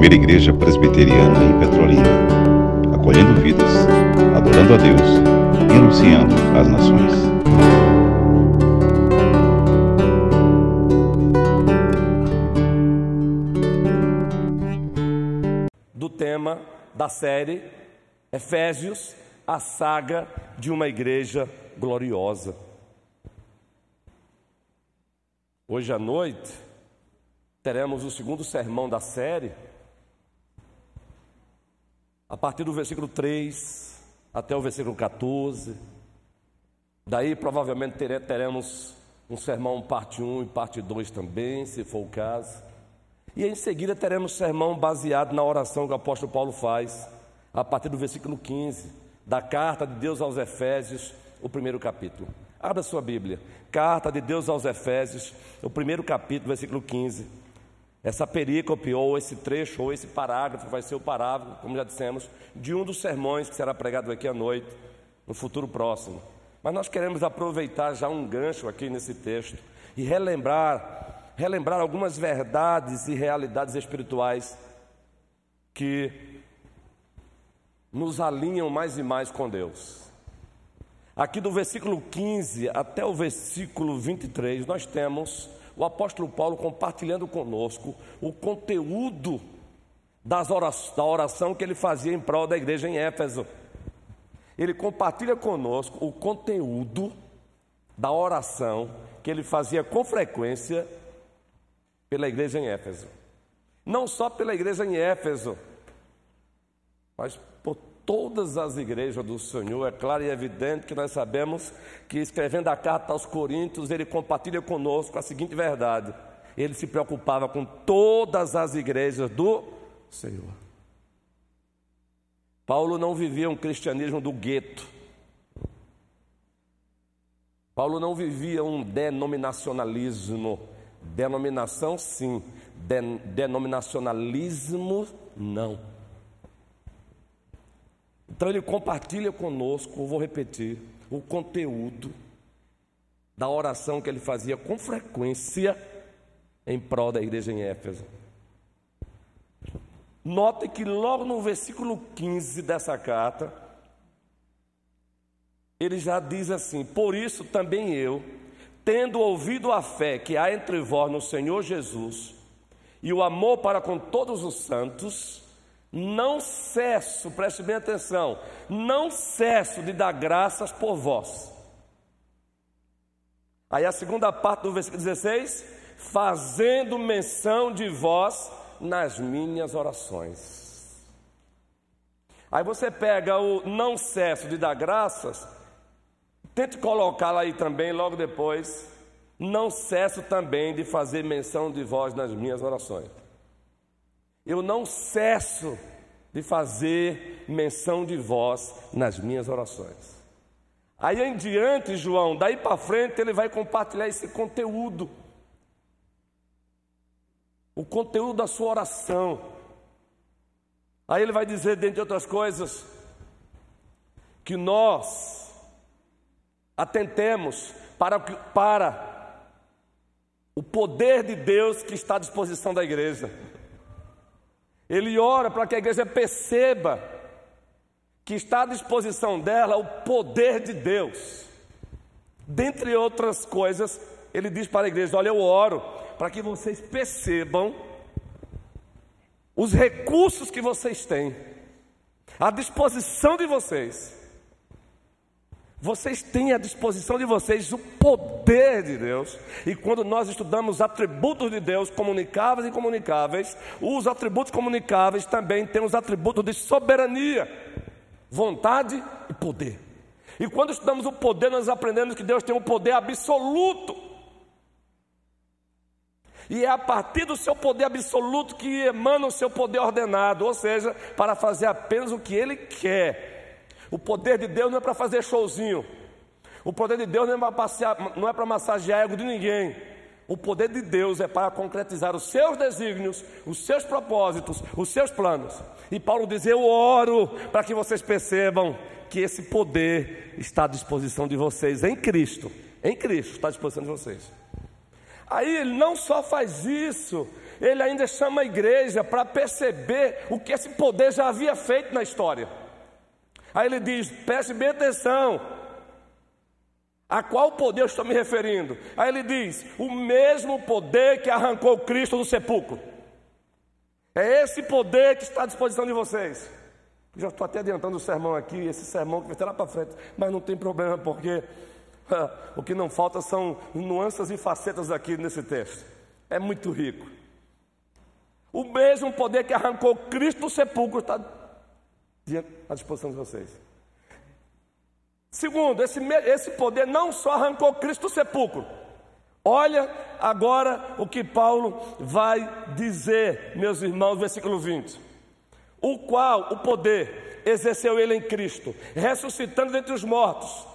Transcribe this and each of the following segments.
primeira igreja presbiteriana em Petrolina, acolhendo vidas, adorando a Deus e anunciando às nações. do tema da série Efésios, a saga de uma igreja gloriosa. Hoje à noite teremos o segundo sermão da série, a partir do versículo 3 até o versículo 14. Daí provavelmente teremos um sermão parte 1 e parte 2 também, se for o caso. E em seguida teremos sermão baseado na oração que o apóstolo Paulo faz, a partir do versículo 15, da carta de Deus aos Efésios, o primeiro capítulo. Abra sua Bíblia, carta de Deus aos Efésios, o primeiro capítulo, versículo 15. Essa perícope, ou esse trecho, ou esse parágrafo, vai ser o parágrafo, como já dissemos, de um dos sermões que será pregado aqui à noite, no futuro próximo. Mas nós queremos aproveitar já um gancho aqui nesse texto e relembrar relembrar algumas verdades e realidades espirituais que nos alinham mais e mais com Deus. Aqui do versículo 15 até o versículo 23, nós temos o apóstolo Paulo compartilhando conosco o conteúdo das oração, da oração que ele fazia em prol da igreja em Éfeso. Ele compartilha conosco o conteúdo da oração que ele fazia com frequência pela igreja em Éfeso. Não só pela igreja em Éfeso, mas por todas as igrejas do Senhor. É claro e evidente que nós sabemos que escrevendo a carta aos Coríntios, ele compartilha conosco a seguinte verdade: ele se preocupava com todas as igrejas do Senhor. Paulo não vivia um cristianismo do gueto. Paulo não vivia um denominacionalismo Denominação, sim. Den denominacionalismo, não. Então ele compartilha conosco, vou repetir, o conteúdo da oração que ele fazia com frequência em prol da igreja em Éfeso. Note que logo no versículo 15 dessa carta, ele já diz assim: Por isso também eu, tendo ouvido a fé que há entre vós no Senhor Jesus e o amor para com todos os santos, não cesso, preste bem atenção, não cesso de dar graças por vós. Aí a segunda parte do versículo 16, fazendo menção de vós nas minhas orações. Aí você pega o não cesso de dar graças, Tente colocá-la aí também logo depois. Não cesso também de fazer menção de vós nas minhas orações. Eu não cesso de fazer menção de vós nas minhas orações. Aí em diante, João, daí para frente, ele vai compartilhar esse conteúdo. O conteúdo da sua oração. Aí ele vai dizer, dentre outras coisas, que nós Atentemos para, para o poder de Deus que está à disposição da igreja. Ele ora para que a igreja perceba que está à disposição dela o poder de Deus. Dentre outras coisas, ele diz para a igreja: Olha, eu oro para que vocês percebam os recursos que vocês têm, à disposição de vocês vocês têm à disposição de vocês o poder de Deus. E quando nós estudamos atributos de Deus, comunicáveis e comunicáveis, os atributos comunicáveis também têm os atributos de soberania, vontade e poder. E quando estudamos o poder, nós aprendemos que Deus tem um poder absoluto. E é a partir do seu poder absoluto que emana o seu poder ordenado, ou seja, para fazer apenas o que Ele quer o poder de Deus não é para fazer showzinho. O poder de Deus não é para é massagear ego de ninguém. O poder de Deus é para concretizar os seus desígnios, os seus propósitos, os seus planos. E Paulo diz: Eu oro para que vocês percebam que esse poder está à disposição de vocês em Cristo. Em Cristo está à disposição de vocês. Aí ele não só faz isso, ele ainda chama a igreja para perceber o que esse poder já havia feito na história. Aí ele diz: preste bem atenção. A qual poder eu estou me referindo? Aí ele diz: o mesmo poder que arrancou Cristo do sepulcro. É esse poder que está à disposição de vocês. Já estou até adiantando o sermão aqui, esse sermão que vai ter lá para frente, mas não tem problema, porque o que não falta são nuances e facetas aqui nesse texto. É muito rico. O mesmo poder que arrancou Cristo do sepulcro está à disposição de vocês. Segundo, esse, esse poder não só arrancou Cristo do sepulcro. Olha agora o que Paulo vai dizer, meus irmãos, versículo 20. O qual, o poder, exerceu ele em Cristo, ressuscitando dentre os mortos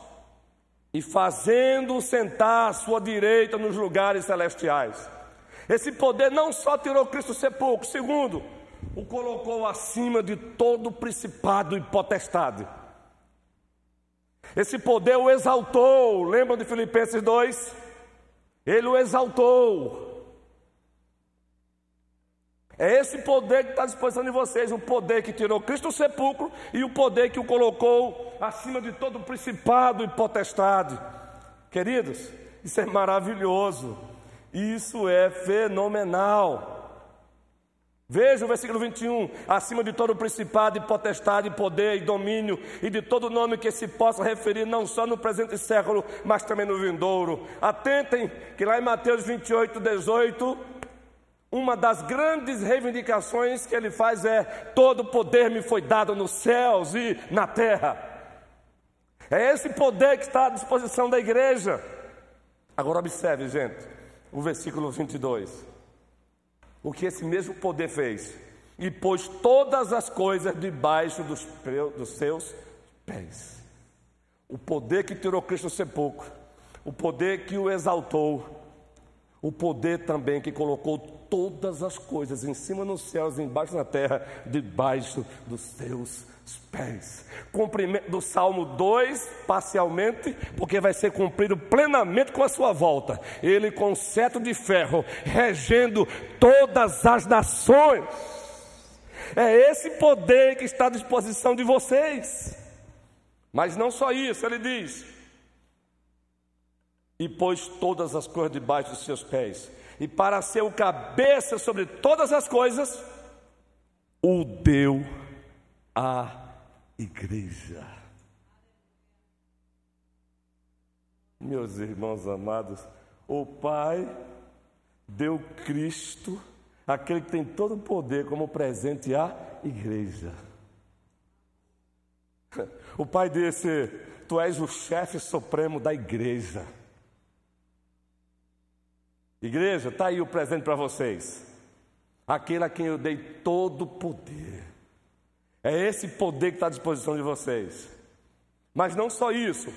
e fazendo-o sentar à sua direita nos lugares celestiais. Esse poder não só tirou Cristo do sepulcro, segundo, o colocou acima de todo principado e potestade. Esse poder o exaltou, lembram de Filipenses 2? Ele o exaltou. É esse poder que está à disposição de vocês, o poder que tirou Cristo do sepulcro e o poder que o colocou acima de todo principado e potestade. Queridos, isso é maravilhoso, isso é fenomenal. Veja o versículo 21, acima de todo principado e potestade, poder e domínio, e de todo nome que se possa referir, não só no presente século, mas também no vindouro. Atentem que lá em Mateus 28, 18, uma das grandes reivindicações que ele faz é: todo poder me foi dado nos céus e na terra. É esse poder que está à disposição da igreja. Agora observe, gente, o versículo 22 o que esse mesmo poder fez e pôs todas as coisas debaixo dos, dos seus pés. O poder que tirou Cristo do sepulcro, o poder que o exaltou, o poder também que colocou todas as coisas em cima nos céus embaixo na terra, debaixo dos seus pés. Cumprimento do Salmo 2, parcialmente, porque vai ser cumprido plenamente com a sua volta. Ele com cetro de ferro, regendo todas as nações. É esse poder que está à disposição de vocês. Mas não só isso, ele diz: e pôs todas as coisas debaixo dos seus pés, e para ser o cabeça sobre todas as coisas, o deu a igreja. Meus irmãos amados, o Pai deu Cristo, aquele que tem todo o poder, como presente à igreja. O Pai disse: Tu és o chefe supremo da igreja. Igreja, está aí o presente para vocês. Aquele a quem eu dei todo o poder. É esse poder que está à disposição de vocês. Mas não só isso.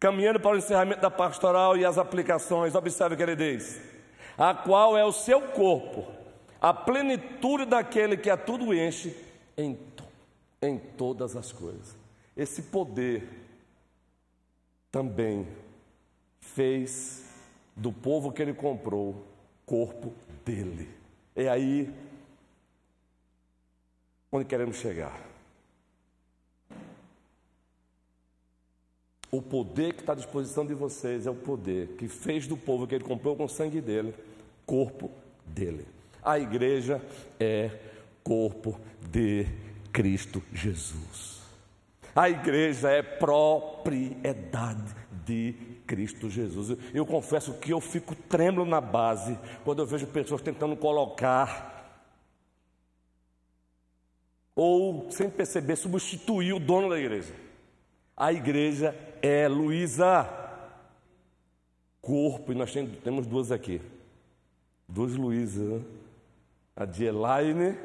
Caminhando para o encerramento da pastoral e as aplicações, observe o que ele diz: a qual é o seu corpo, a plenitude daquele que a tudo enche em, em todas as coisas. Esse poder também fez do povo que ele comprou corpo dele. É aí onde queremos chegar. O poder que está à disposição de vocês é o poder que fez do povo que ele comprou com o sangue dele, corpo dele. A igreja é corpo de Cristo Jesus. A igreja é propriedade de Cristo Jesus. Eu confesso que eu fico trêmulo na base quando eu vejo pessoas tentando colocar ou, sem perceber, substituir o dono da igreja. A igreja é Luísa, corpo, e nós temos duas aqui. Duas Luísa, a de Elaine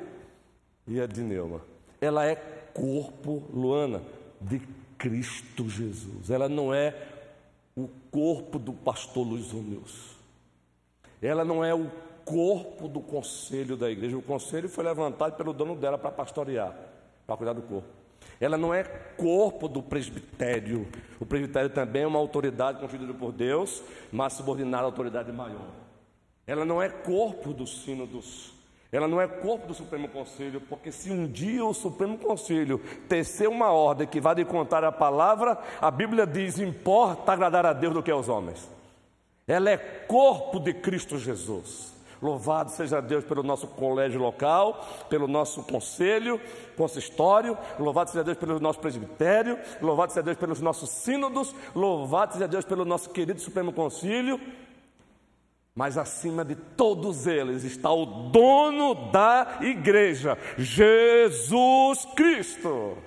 e a de Neuma. Ela é corpo, Luana, de Cristo Jesus. Ela não é o corpo do pastor Luiz Romeus. Ela não é o corpo do conselho da igreja. O conselho foi levantado pelo dono dela para pastorear, para cuidar do corpo. Ela não é corpo do presbitério. O presbitério também é uma autoridade constituída por Deus, mas subordinada à autoridade maior. Ela não é corpo dos sínodos. Ela não é corpo do Supremo Conselho, porque se um dia o Supremo Conselho tecer uma ordem que vá de contar a palavra, a Bíblia diz: importa agradar a Deus do que aos homens. Ela é corpo de Cristo Jesus. Louvado seja Deus pelo nosso colégio local, pelo nosso conselho consistório, louvado seja Deus pelo nosso presbitério, louvado seja Deus pelos nossos sínodos, louvado seja Deus pelo nosso querido Supremo Concílio. Mas acima de todos eles está o dono da igreja, Jesus Cristo.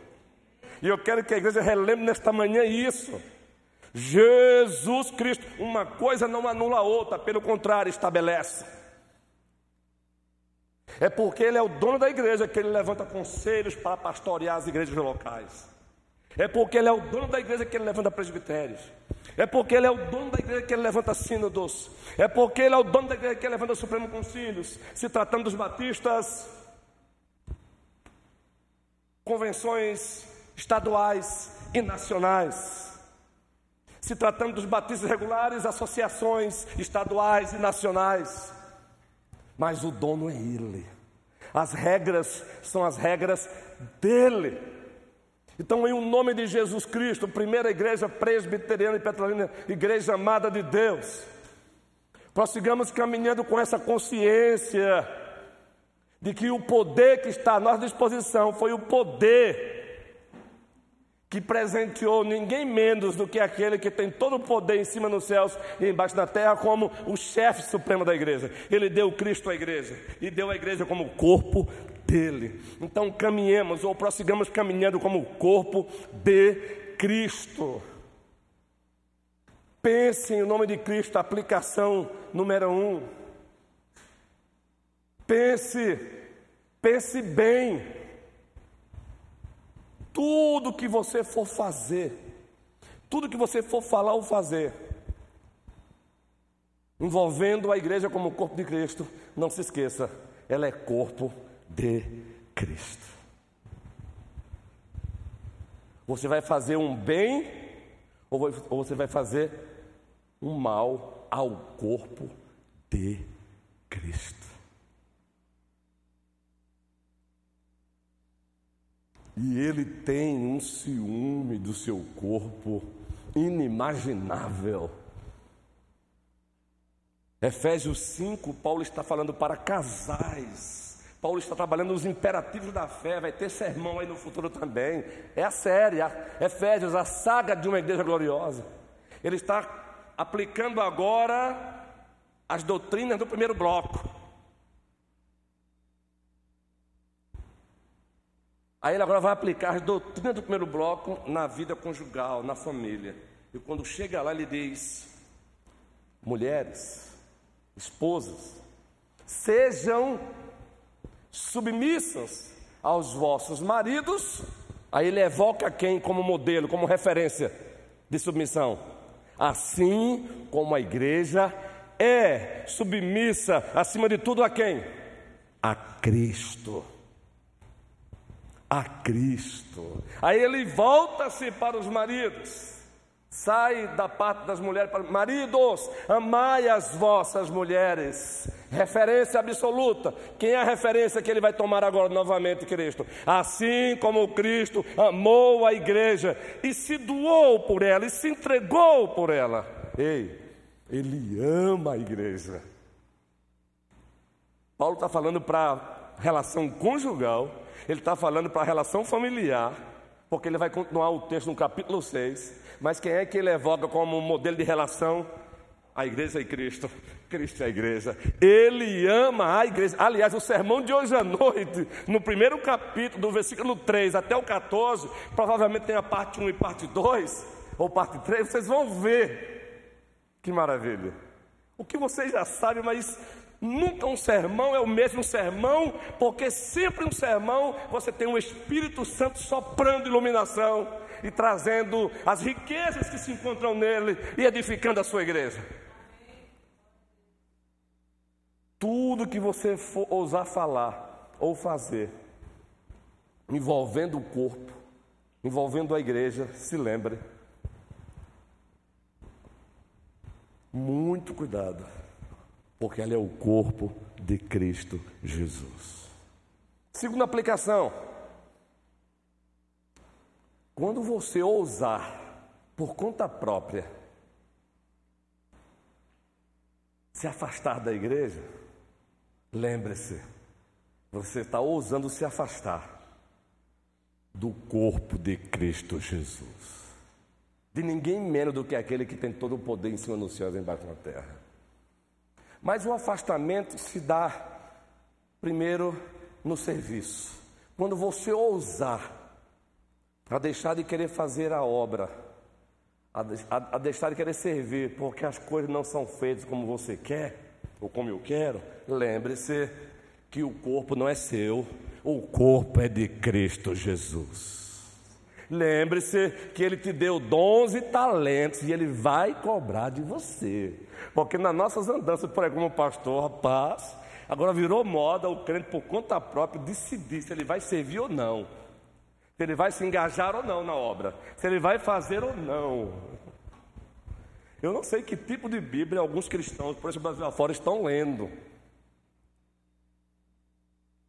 E eu quero que a igreja relembre nesta manhã isso. Jesus Cristo, uma coisa não anula a outra, pelo contrário, estabelece. É porque ele é o dono da igreja que ele levanta conselhos para pastorear as igrejas locais. É porque ele é o dono da igreja que ele levanta presbitérios. É porque ele é o dono da igreja que ele levanta sínodos. É porque ele é o dono da igreja que ele levanta Supremo Concílios. Se tratando dos batistas, convenções estaduais e nacionais. Se tratando dos batistas regulares, associações estaduais e nacionais mas o dono é Ele. As regras são as regras dele. Então, em o nome de Jesus Cristo, primeira igreja presbiteriana e petrolina, igreja amada de Deus, prossigamos caminhando com essa consciência de que o poder que está à nossa disposição foi o poder que presenteou ninguém menos do que aquele que tem todo o poder em cima nos céus e embaixo da terra, como o chefe supremo da igreja. Ele deu Cristo à igreja e deu a igreja como corpo dele. Então caminhemos ou prossigamos caminhando como corpo de Cristo. Pense em nome de Cristo, aplicação número um. Pense, pense bem tudo que você for fazer, tudo que você for falar ou fazer, envolvendo a igreja como corpo de Cristo, não se esqueça, ela é corpo de Cristo. Você vai fazer um bem ou você vai fazer um mal ao corpo de Cristo. E ele tem um ciúme do seu corpo inimaginável. Efésios 5, Paulo está falando para casais. Paulo está trabalhando os imperativos da fé, vai ter sermão aí no futuro também. É a série, a Efésios, a saga de uma igreja gloriosa. Ele está aplicando agora as doutrinas do primeiro bloco. Aí ele agora vai aplicar as doutrinas do primeiro bloco na vida conjugal, na família. E quando chega lá, ele diz: mulheres, esposas, sejam submissas aos vossos maridos. Aí ele evoca quem como modelo, como referência de submissão? Assim como a igreja é submissa, acima de tudo, a quem? A Cristo a Cristo. Aí ele volta-se para os maridos. Sai da parte das mulheres para maridos, amai as vossas mulheres. Referência absoluta. Quem é a referência que ele vai tomar agora novamente, Cristo? Assim como Cristo amou a igreja e se doou por ela e se entregou por ela. Ei, ele ama a igreja. Paulo está falando para relação conjugal ele está falando para a relação familiar, porque ele vai continuar o texto no capítulo 6. Mas quem é que ele evoca como modelo de relação? A igreja e Cristo. Cristo é a igreja. Ele ama a igreja. Aliás, o sermão de hoje à noite, no primeiro capítulo, do versículo 3 até o 14, provavelmente tem a parte 1 e parte 2, ou parte 3, vocês vão ver. Que maravilha. O que vocês já sabem, mas Nunca um sermão é o mesmo sermão, porque sempre um sermão você tem o Espírito Santo soprando iluminação e trazendo as riquezas que se encontram nele e edificando a sua igreja. Tudo que você for ousar falar ou fazer, envolvendo o corpo, envolvendo a igreja, se lembre. Muito cuidado. Porque ela é o corpo de Cristo Jesus. Segunda aplicação: quando você ousar por conta própria se afastar da igreja, lembre-se, você está ousando se afastar do corpo de Cristo Jesus. De ninguém menos do que aquele que tem todo o poder em cima dos céus e embaixo na terra. Mas o afastamento se dá primeiro no serviço. Quando você ousar a deixar de querer fazer a obra, a, a, a deixar de querer servir, porque as coisas não são feitas como você quer, ou como eu quero, lembre-se que o corpo não é seu, o corpo é de Cristo Jesus. Lembre-se que Ele te deu dons e talentos e Ele vai cobrar de você. Porque nas nossas andanças por aí como pastor, rapaz, agora virou moda o crente por conta própria decidir se ele vai servir ou não. Se ele vai se engajar ou não na obra. Se ele vai fazer ou não. Eu não sei que tipo de Bíblia alguns cristãos, por esse Brasil afora, estão lendo.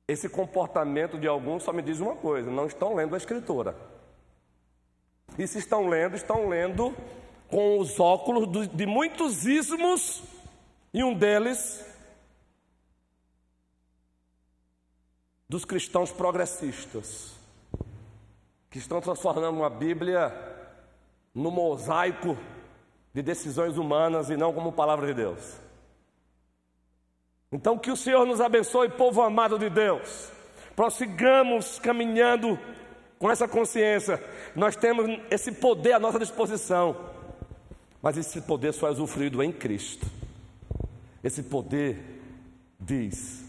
Esse comportamento de alguns só me diz uma coisa: não estão lendo a Escritura. E se estão lendo, estão lendo com os óculos de muitos ismos, e um deles dos cristãos progressistas, que estão transformando a Bíblia no mosaico de decisões humanas e não como palavra de Deus. Então, que o Senhor nos abençoe, povo amado de Deus. Prossigamos caminhando com essa consciência. Nós temos esse poder à nossa disposição, mas esse poder só é usufruído em Cristo. Esse poder diz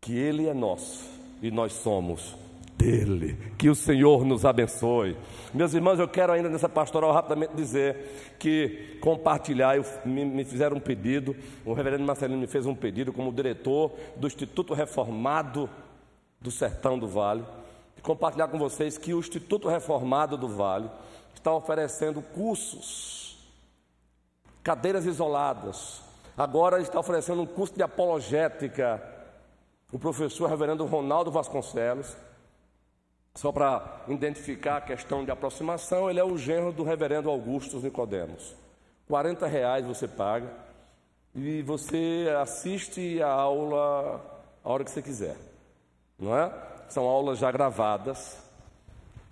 que Ele é nosso e nós somos dele. Que o Senhor nos abençoe. Meus irmãos, eu quero ainda nessa pastoral rapidamente dizer que compartilhar, eu, me, me fizeram um pedido, o reverendo Marcelino me fez um pedido como diretor do Instituto Reformado do Sertão do Vale, compartilhar com vocês que o Instituto Reformado do Vale está oferecendo cursos, cadeiras isoladas. Agora está oferecendo um curso de apologética. O professor reverendo Ronaldo Vasconcelos só para identificar a questão de aproximação, ele é o genro do reverendo Augusto Nicodemos. 40 reais você paga e você assiste a aula a hora que você quiser, não é? São aulas já gravadas.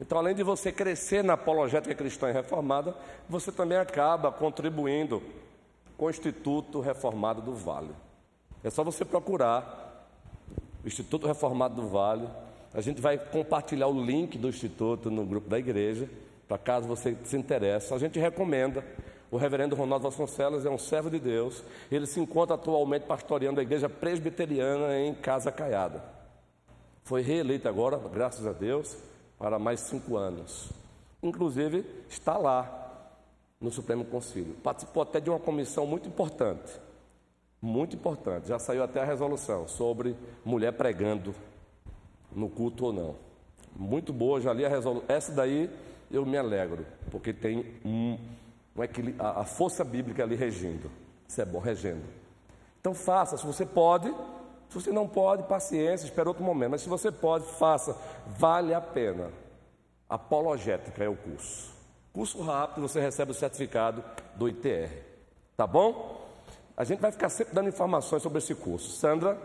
Então, além de você crescer na apologética cristã e reformada, você também acaba contribuindo com o Instituto Reformado do Vale. É só você procurar o Instituto Reformado do Vale a gente vai compartilhar o link do Instituto no grupo da igreja, para caso você se interesse. A gente recomenda. O reverendo Ronaldo Vasconcelos é um servo de Deus. Ele se encontra atualmente pastoreando a igreja presbiteriana em Casa Caiada. Foi reeleito agora, graças a Deus, para mais cinco anos. Inclusive, está lá no Supremo Conselho. Participou até de uma comissão muito importante. Muito importante. Já saiu até a resolução sobre mulher pregando no culto ou não. Muito boa, já li a resolução. Essa daí eu me alegro, porque tem um, um a, a força bíblica ali regindo. Isso é bom, regendo. Então faça, se você pode, se você não pode, paciência, espera outro momento. Mas se você pode, faça, vale a pena. Apologética é o curso. Curso rápido, você recebe o certificado do ITR. Tá bom? A gente vai ficar sempre dando informações sobre esse curso. Sandra,